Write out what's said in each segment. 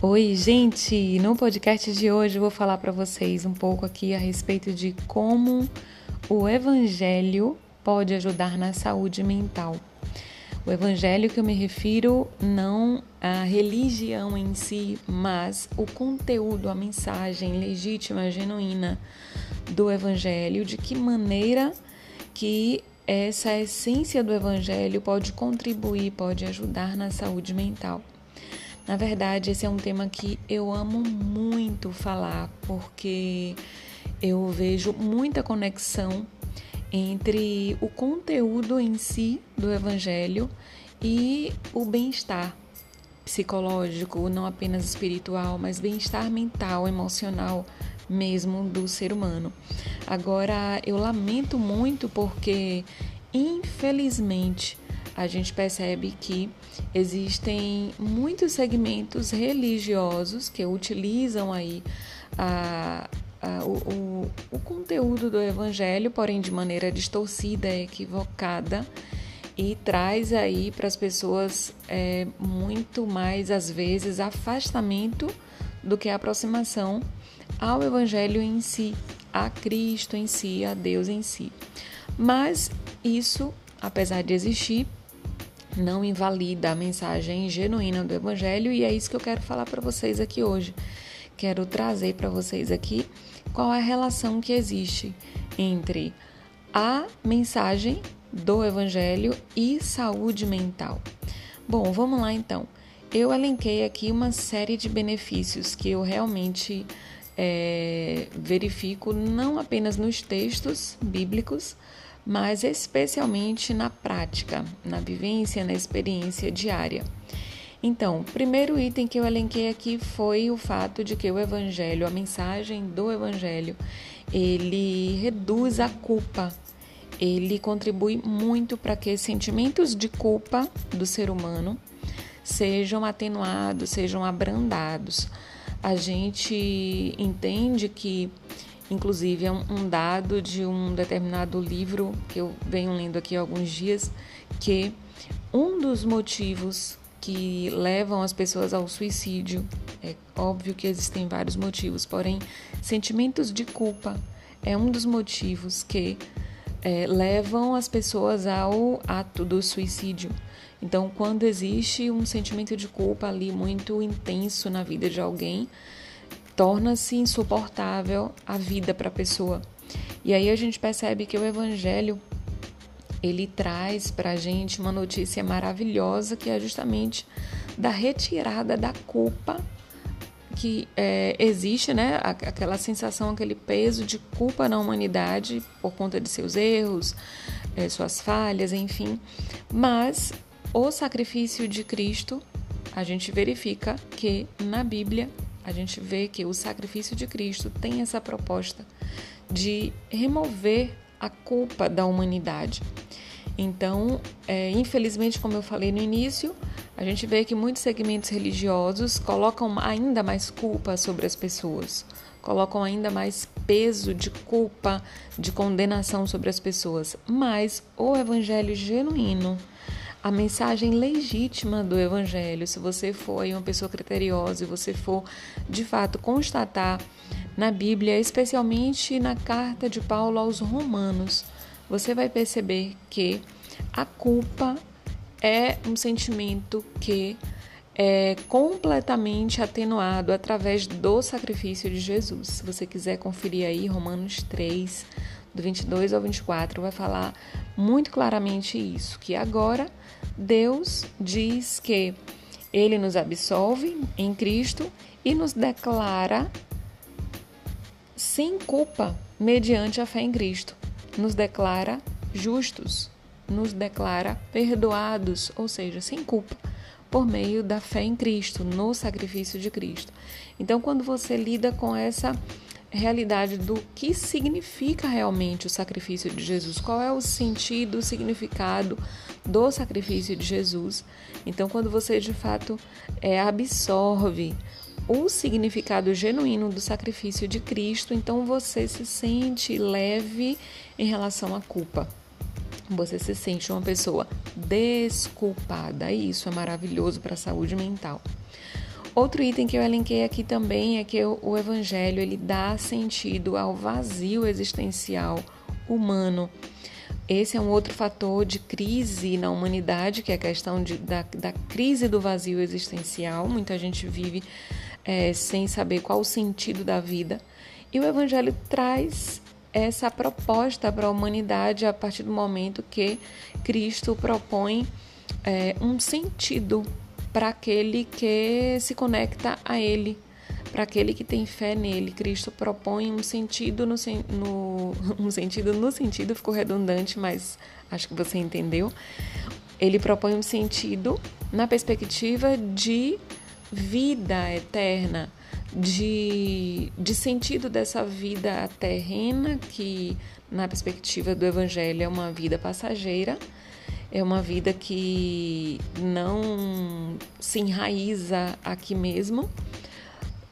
Oi, gente! No podcast de hoje eu vou falar para vocês um pouco aqui a respeito de como o evangelho pode ajudar na saúde mental. O evangelho que eu me refiro não a religião em si, mas o conteúdo, a mensagem legítima, genuína do evangelho, de que maneira que essa essência do evangelho pode contribuir, pode ajudar na saúde mental. Na verdade, esse é um tema que eu amo muito falar, porque eu vejo muita conexão entre o conteúdo em si do Evangelho e o bem-estar psicológico, não apenas espiritual, mas bem-estar mental, emocional mesmo do ser humano. Agora, eu lamento muito porque, infelizmente, a gente percebe que existem muitos segmentos religiosos que utilizam aí a, a, o, o, conteúdo do evangelho, porém de maneira distorcida, equivocada, e traz aí para as pessoas é, muito mais, às vezes, afastamento do que aproximação ao evangelho em si, a Cristo em si, a Deus em si. Mas isso, apesar de existir, não invalida a mensagem genuína do Evangelho e é isso que eu quero falar para vocês aqui hoje. Quero trazer para vocês aqui qual é a relação que existe entre a mensagem do Evangelho e saúde mental. Bom, vamos lá então. Eu elenquei aqui uma série de benefícios que eu realmente é, verifico não apenas nos textos bíblicos, mas especialmente na prática, na vivência, na experiência diária. Então, o primeiro item que eu elenquei aqui foi o fato de que o evangelho, a mensagem do evangelho, ele reduz a culpa. Ele contribui muito para que sentimentos de culpa do ser humano sejam atenuados, sejam abrandados. A gente entende que Inclusive, é um dado de um determinado livro que eu venho lendo aqui há alguns dias, que um dos motivos que levam as pessoas ao suicídio, é óbvio que existem vários motivos, porém, sentimentos de culpa é um dos motivos que é, levam as pessoas ao ato do suicídio. Então, quando existe um sentimento de culpa ali muito intenso na vida de alguém, torna-se insuportável a vida para a pessoa. E aí a gente percebe que o Evangelho ele traz para a gente uma notícia maravilhosa que é justamente da retirada da culpa que é, existe, né? Aquela sensação, aquele peso de culpa na humanidade por conta de seus erros, é, suas falhas, enfim. Mas o sacrifício de Cristo, a gente verifica que na Bíblia a gente vê que o sacrifício de Cristo tem essa proposta de remover a culpa da humanidade. Então, é, infelizmente, como eu falei no início, a gente vê que muitos segmentos religiosos colocam ainda mais culpa sobre as pessoas, colocam ainda mais peso de culpa, de condenação sobre as pessoas. Mas o evangelho genuíno, a mensagem legítima do Evangelho, se você for uma pessoa criteriosa e você for de fato constatar na Bíblia, especialmente na carta de Paulo aos Romanos, você vai perceber que a culpa é um sentimento que é completamente atenuado através do sacrifício de Jesus. Se você quiser conferir aí Romanos 3, do 22 ao 24, vai falar muito claramente isso, que agora Deus diz que ele nos absolve em Cristo e nos declara sem culpa mediante a fé em Cristo. Nos declara justos, nos declara perdoados, ou seja, sem culpa, por meio da fé em Cristo, no sacrifício de Cristo. Então, quando você lida com essa realidade do que significa realmente o sacrifício de Jesus, qual é o sentido, o significado do sacrifício de Jesus. Então, quando você de fato é, absorve o significado genuíno do sacrifício de Cristo, então você se sente leve em relação à culpa. Você se sente uma pessoa desculpada. E isso é maravilhoso para a saúde mental. Outro item que eu elenquei aqui também é que o evangelho ele dá sentido ao vazio existencial humano. Esse é um outro fator de crise na humanidade, que é a questão de, da, da crise do vazio existencial. Muita gente vive é, sem saber qual o sentido da vida. E o Evangelho traz essa proposta para a humanidade a partir do momento que Cristo propõe é, um sentido para aquele que se conecta a Ele, para aquele que tem fé nele. Cristo propõe um sentido no, no, um sentido no sentido ficou redundante, mas acho que você entendeu. Ele propõe um sentido na perspectiva de vida eterna, de, de sentido dessa vida terrena, que na perspectiva do Evangelho é uma vida passageira, é uma vida que não se enraiza aqui mesmo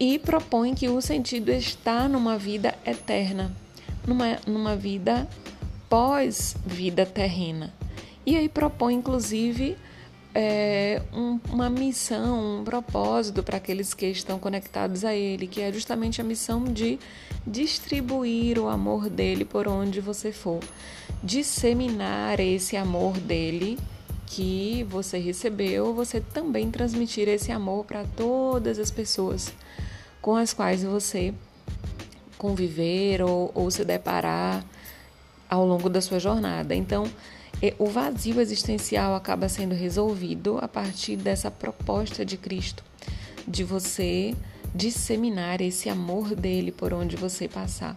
e propõe que o sentido está numa vida eterna, numa, numa vida pós-vida terrena. E aí propõe, inclusive, é, um, uma missão, um propósito para aqueles que estão conectados a Ele, que é justamente a missão de distribuir o amor dele por onde você for, disseminar esse amor dele que você recebeu, você também transmitir esse amor para todas as pessoas com as quais você conviver ou, ou se deparar ao longo da sua jornada. Então, o vazio existencial acaba sendo resolvido a partir dessa proposta de Cristo, de você disseminar esse amor dele por onde você passar.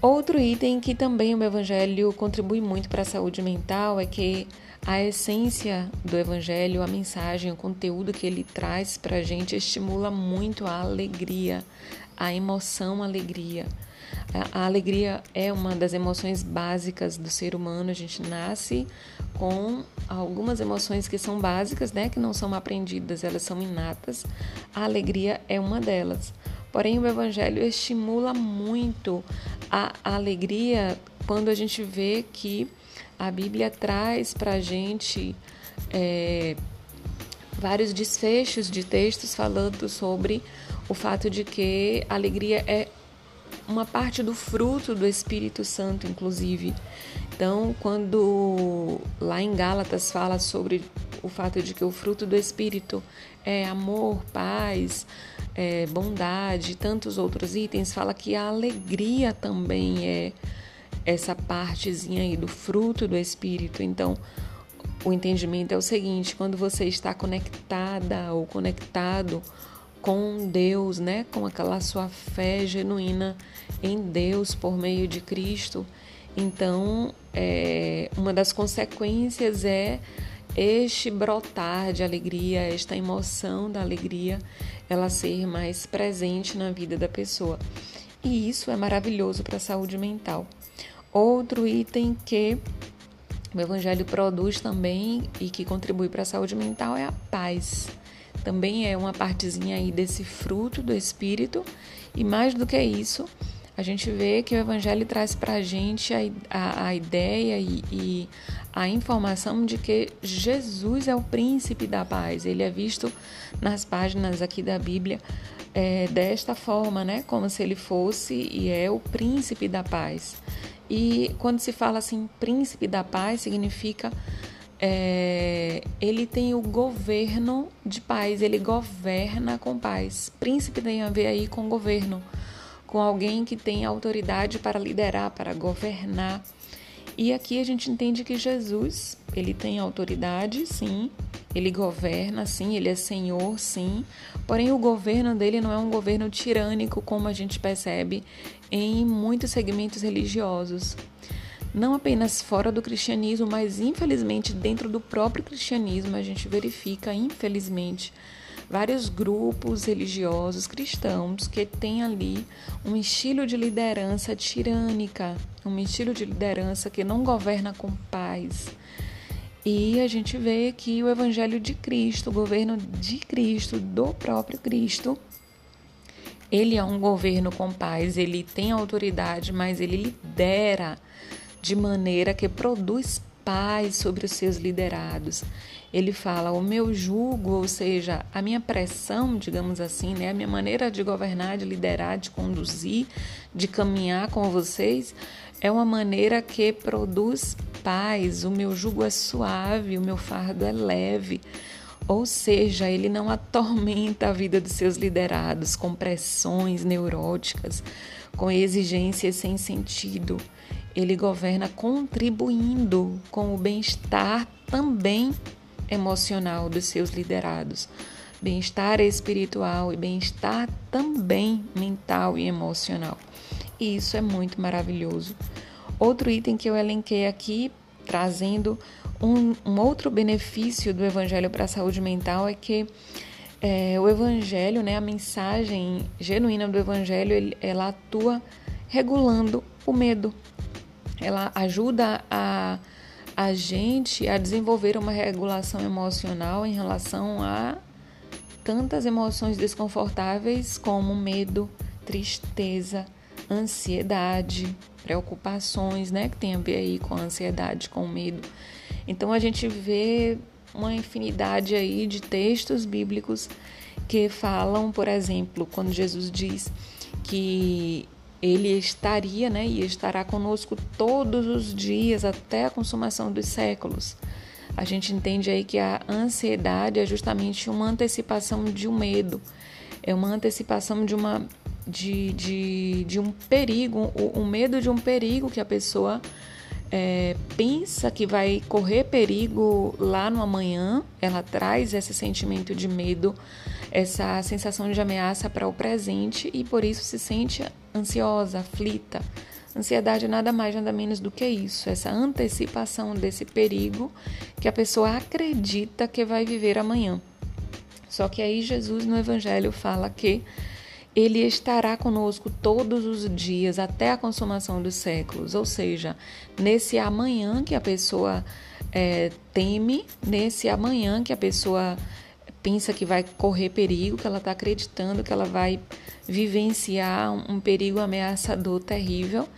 Outro item que também o Evangelho contribui muito para a saúde mental é que a essência do Evangelho, a mensagem, o conteúdo que ele traz para a gente estimula muito a alegria, a emoção alegria. A alegria é uma das emoções básicas do ser humano. A gente nasce com algumas emoções que são básicas, né, que não são aprendidas, elas são inatas. A alegria é uma delas. Porém, o evangelho estimula muito a alegria quando a gente vê que a Bíblia traz para a gente é, vários desfechos de textos falando sobre o fato de que a alegria é uma parte do fruto do Espírito Santo, inclusive. Então, quando lá em Gálatas fala sobre o fato de que o fruto do Espírito é amor, paz, é, bondade, tantos outros itens, fala que a alegria também é essa partezinha aí do fruto do Espírito. Então, o entendimento é o seguinte: quando você está conectada ou conectado com Deus, né? Com aquela sua fé genuína em Deus por meio de Cristo. Então, é, uma das consequências é este brotar de alegria, esta emoção da alegria, ela ser mais presente na vida da pessoa. E isso é maravilhoso para a saúde mental. Outro item que o Evangelho produz também e que contribui para a saúde mental é a paz também é uma partezinha aí desse fruto do Espírito. E mais do que isso, a gente vê que o Evangelho traz para a gente a, ideia e, e, a informação de que Jesus é o príncipe da paz. Ele é visto nas páginas aqui da Bíblia é, desta forma, né? Como se ele fosse e é o príncipe da paz. E quando se fala assim, príncipe da paz, significa é, ele tem o governo de paz, ele governa com paz. Príncipe tem a ver aí com governo, com alguém que tem autoridade para liderar, para governar. E aqui a gente entende que Jesus, ele tem autoridade, sim, ele governa, sim, ele é senhor, sim, porém o governo dele não é um governo tirânico, como a gente percebe em muitos segmentos religiosos. Não apenas fora do cristianismo, mas infelizmente dentro do próprio cristianismo a gente verifica, infelizmente, vários grupos religiosos cristãos que têm ali um estilo de liderança tirânica, um estilo de liderança que não governa com paz. E a gente vê que o evangelho de Cristo, o governo de Cristo, do próprio Cristo, ele é um governo com paz, ele tem autoridade, mas ele lidera de maneira que produz paz sobre os seus liderados. Ele fala: o meu jugo, ou seja, a minha pressão, digamos assim, né, a minha maneira de governar, de liderar, de conduzir, de caminhar com vocês, é uma maneira que produz paz. O meu jugo é suave, o meu fardo é leve. Ou seja, ele não atormenta a vida dos seus liderados com pressões neuróticas, com exigências sem sentido. Ele governa contribuindo com o bem-estar também emocional dos seus liderados, bem-estar espiritual e bem-estar também mental e emocional. E isso é muito maravilhoso. Outro item que eu elenquei aqui, trazendo um, um outro benefício do Evangelho para a saúde mental, é que é, o Evangelho, né, a mensagem genuína do Evangelho, ele, ela atua regulando o medo. Ela ajuda a a gente a desenvolver uma regulação emocional em relação a tantas emoções desconfortáveis como medo, tristeza, ansiedade, preocupações, né, que tem a ver aí com a ansiedade, com o medo. Então a gente vê uma infinidade aí de textos bíblicos que falam, por exemplo, quando Jesus diz que ele estaria né, e estará conosco todos os dias até a consumação dos séculos. A gente entende aí que a ansiedade é justamente uma antecipação de um medo, é uma antecipação de, uma, de, de, de um perigo, o, medo de um perigo que a pessoa é, pensa que vai correr perigo lá no amanhã, ela traz esse sentimento de medo, essa sensação de ameaça para o presente e por isso se sente ansiosa, aflita. Ansiedade nada mais, nada menos do que isso, essa antecipação desse perigo que a pessoa acredita que vai viver amanhã. Só que aí Jesus no Evangelho fala que ele estará conosco todos os dias até a consumação dos séculos, ou seja, nesse amanhã que a pessoa é, teme, nesse amanhã que a pessoa pensa que vai correr perigo, que ela está acreditando que ela vai vivenciar um perigo ameaçador terrível,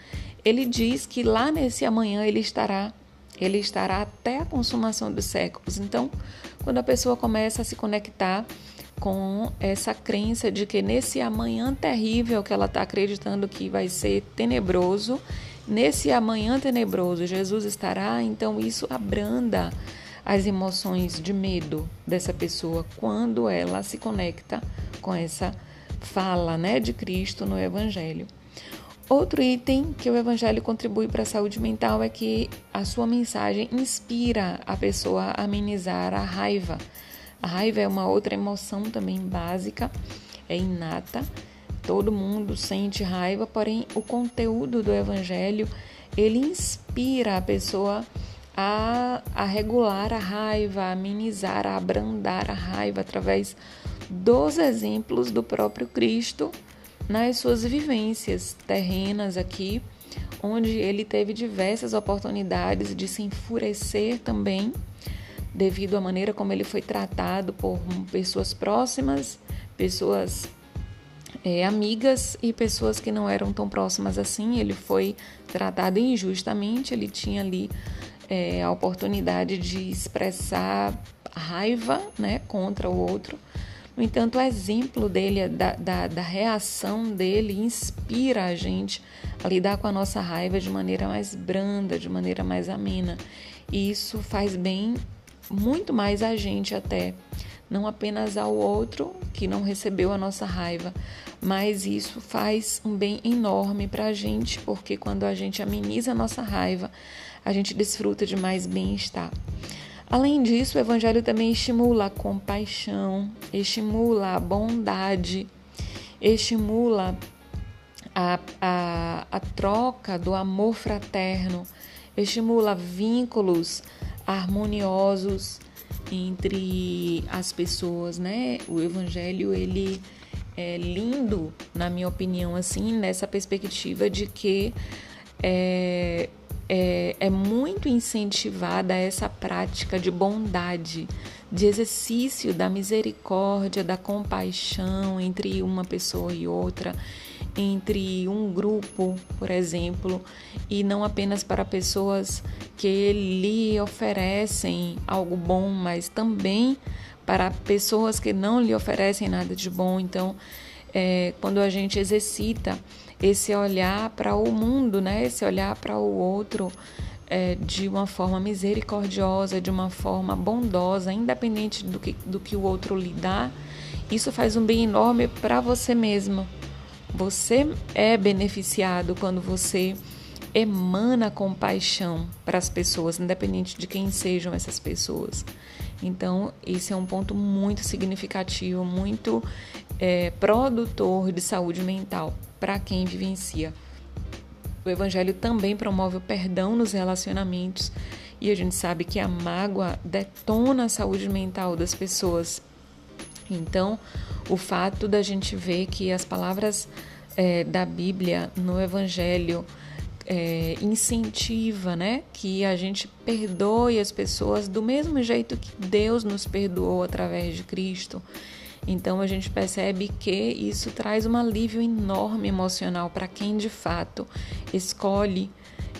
ele diz que lá nesse amanhã ele estará, ele estará até a consumação dos séculos. Então, quando a pessoa começa a se conectar com essa crença de que nesse amanhã terrível que ela está acreditando que vai ser tenebroso, nesse amanhã tenebroso Jesus estará, então isso abranda as emoções de medo dessa pessoa quando ela se conecta com essa fala né, de Cristo no Evangelho. Outro item que o Evangelho contribui para a saúde mental é que a sua mensagem inspira a pessoa a amenizar a raiva. A raiva é uma outra emoção também básica, é inata. Todo mundo sente raiva, porém o conteúdo do Evangelho ele inspira a pessoa a, a regular a raiva, a amenizar, a abrandar a raiva através dos exemplos do próprio Cristo nas suas vivências terrenas aqui, onde ele teve diversas oportunidades de se enfurecer também, devido à maneira como ele foi tratado por pessoas próximas, pessoas é, amigas e pessoas que não eram tão próximas assim. Ele foi tratado injustamente, ele tinha ali é, a oportunidade de expressar raiva né, contra o outro no entanto, o exemplo dele, da, da, da, reação dele, inspira a gente a lidar com a nossa raiva de maneira mais branda, de maneira mais amena. E isso faz bem muito mais a gente até, não apenas ao outro que não recebeu a nossa raiva, mas isso faz um bem enorme para a gente, porque quando a gente ameniza a nossa raiva, a gente desfruta de mais bem-estar. Além disso, o Evangelho também estimula a compaixão, estimula a bondade, estimula a, a, a troca do amor fraterno, estimula vínculos harmoniosos entre as pessoas, né? O Evangelho ele é lindo, na minha opinião, assim, nessa perspectiva de que é, é, é muito incentivada essa prática de bondade, de exercício da misericórdia, da compaixão entre uma pessoa e outra. Entre um grupo, por exemplo, e não apenas para pessoas que lhe oferecem algo bom, mas também para pessoas que não lhe oferecem nada de bom. Então, é, quando a gente exercita esse olhar para o mundo, né? Esse olhar para o outro é, de uma forma misericordiosa, de uma forma bondosa, independente do que, do que o outro lhe dá, isso faz um bem enorme para você mesmo. Você é beneficiado quando você emana compaixão para as pessoas, independente de quem sejam essas pessoas. Então, esse é um ponto muito significativo, muito é, produtor de saúde mental para quem vivencia. O Evangelho também promove o perdão nos relacionamentos e a gente sabe que a mágoa detona a saúde mental das pessoas. Então, o fato da gente ver que as palavras é, da Bíblia no Evangelho é, incentiva, né, que a gente perdoe as pessoas do mesmo jeito que Deus nos perdoou através de Cristo. Então a gente percebe que isso traz um alívio enorme emocional para quem de fato escolhe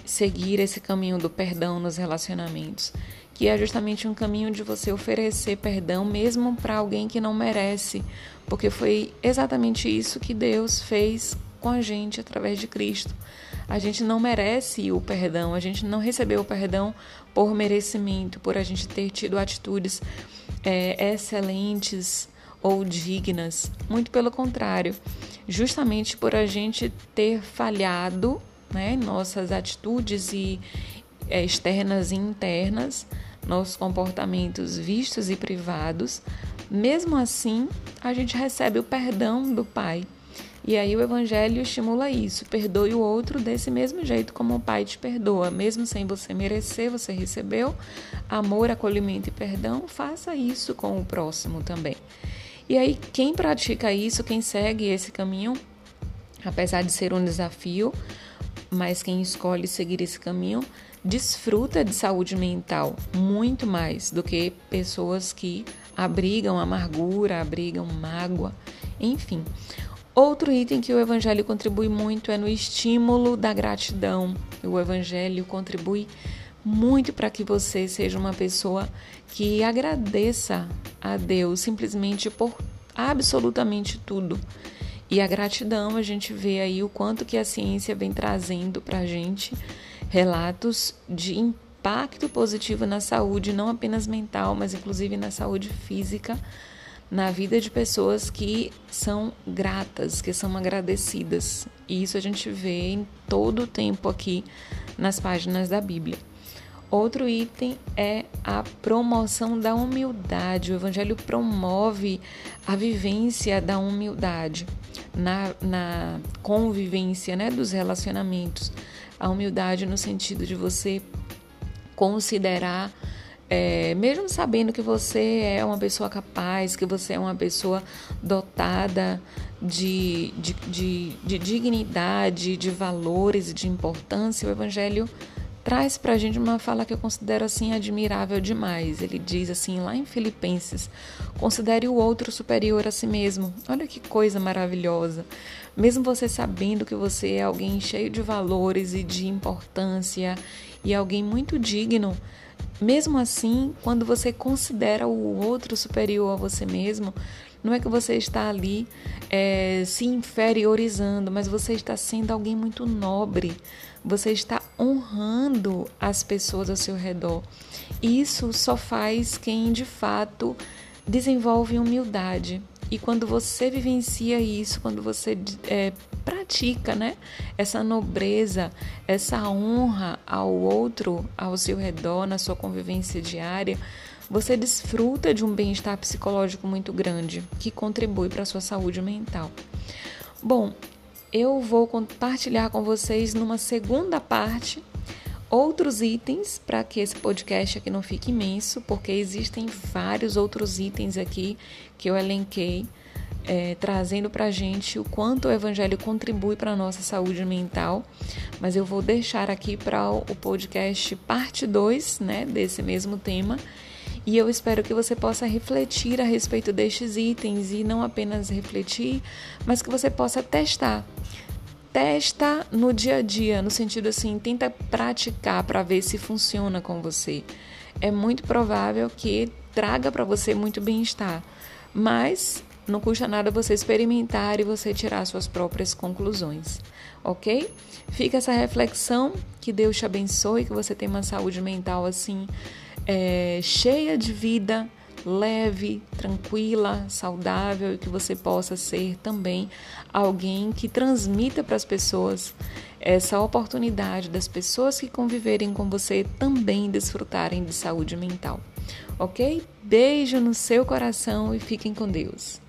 seguir esse caminho do perdão nos relacionamentos, que é justamente um caminho de você oferecer perdão mesmo para alguém que não merece, porque foi exatamente isso que Deus fez com a gente através de Cristo. A gente não merece o perdão, a gente não recebeu o perdão por merecimento, por a gente ter tido atitudes é, excelentes ou dignas. Muito pelo contrário, justamente por a gente ter falhado né, nossas atitudes e, externas e internas, nossos comportamentos vistos e privados, mesmo assim a gente recebe o perdão do Pai. E aí o evangelho estimula isso. Perdoe o outro desse mesmo jeito como o Pai te perdoa, mesmo sem você merecer, você recebeu amor, acolhimento e perdão, faça isso com o próximo também. E aí quem pratica isso, quem segue esse caminho, apesar de ser um desafio, mas quem escolhe seguir esse caminho desfruta de saúde mental muito mais do que pessoas que abrigam amargura, abrigam mágoa, enfim. Outro item que o Evangelho contribui muito é no estímulo da gratidão. O Evangelho contribui muito para que você seja uma pessoa que agradeça a Deus simplesmente por absolutamente tudo. E a gratidão, a gente vê aí o quanto que a ciência vem trazendo para a gente relatos de impacto positivo na saúde, não apenas mental, mas inclusive na saúde física na vida de pessoas que são gratas, que são agradecidas. E isso a gente vê em todo o tempo aqui nas páginas da Bíblia. Outro item é a promoção da humildade. O Evangelho promove a vivência da humildade na, na convivência né, dos relacionamentos. A humildade no sentido de você considerar é, mesmo sabendo que você é uma pessoa capaz, que você é uma pessoa dotada de, de, de, de dignidade, de valores de importância, o Evangelho traz para a gente uma fala que eu considero assim admirável demais. Ele diz assim lá em Filipenses: considere o outro superior a si mesmo. Olha que coisa maravilhosa. Mesmo você sabendo que você é alguém cheio de valores e de importância e alguém muito digno, mesmo assim, quando você considera o outro superior a você mesmo, não é que você está ali é, se inferiorizando, mas você está sendo alguém muito nobre. Você está honrando as pessoas ao seu redor. Isso só faz quem de fato desenvolve humildade. E quando você vivencia isso, quando você é, pratica, né, essa nobreza, essa honra ao outro, ao seu redor, na sua convivência diária, você desfruta de um bem-estar psicológico muito grande, que contribui para a sua saúde mental. Bom, eu vou compartilhar com vocês numa segunda parte outros itens para que esse podcast aqui não fique imenso, porque existem vários outros itens aqui que eu elenquei, é, trazendo para a gente o quanto o Evangelho contribui para a nossa saúde mental. Mas eu vou deixar aqui para o podcast parte 2 né, desse mesmo tema. E eu espero que você possa refletir a respeito destes itens e não apenas refletir, mas que você possa testar testa no dia a dia, no sentido assim, tenta praticar para ver se funciona com você. É muito provável que traga para você muito bem-estar, mas não custa nada você experimentar e você tirar suas próprias conclusões, ok? Fica essa reflexão, que Deus te abençoe, que você tenha uma saúde mental assim, é, cheia de vida leve, tranquila, saudável e que você possa ser também alguém que transmita para as pessoas essa oportunidade das pessoas que conviverem com você também desfrutarem de saúde mental. Ok? Beijo no seu coração e fiquem com Deus.